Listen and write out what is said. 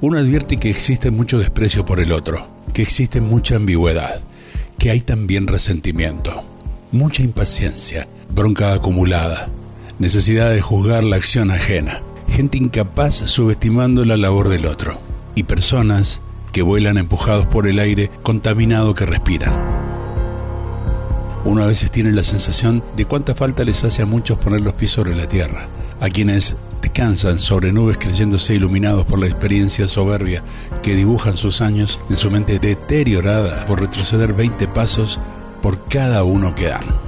uno advierte que existe mucho desprecio por el otro, que existe mucha ambigüedad, que hay también resentimiento, mucha impaciencia, bronca acumulada, necesidad de juzgar la acción ajena, gente incapaz subestimando la labor del otro y personas que vuelan empujados por el aire contaminado que respiran. Uno a veces tiene la sensación de cuánta falta les hace a muchos poner los pies sobre la tierra, a quienes descansan sobre nubes creyéndose iluminados por la experiencia soberbia que dibujan sus años en su mente deteriorada por retroceder 20 pasos por cada uno que dan.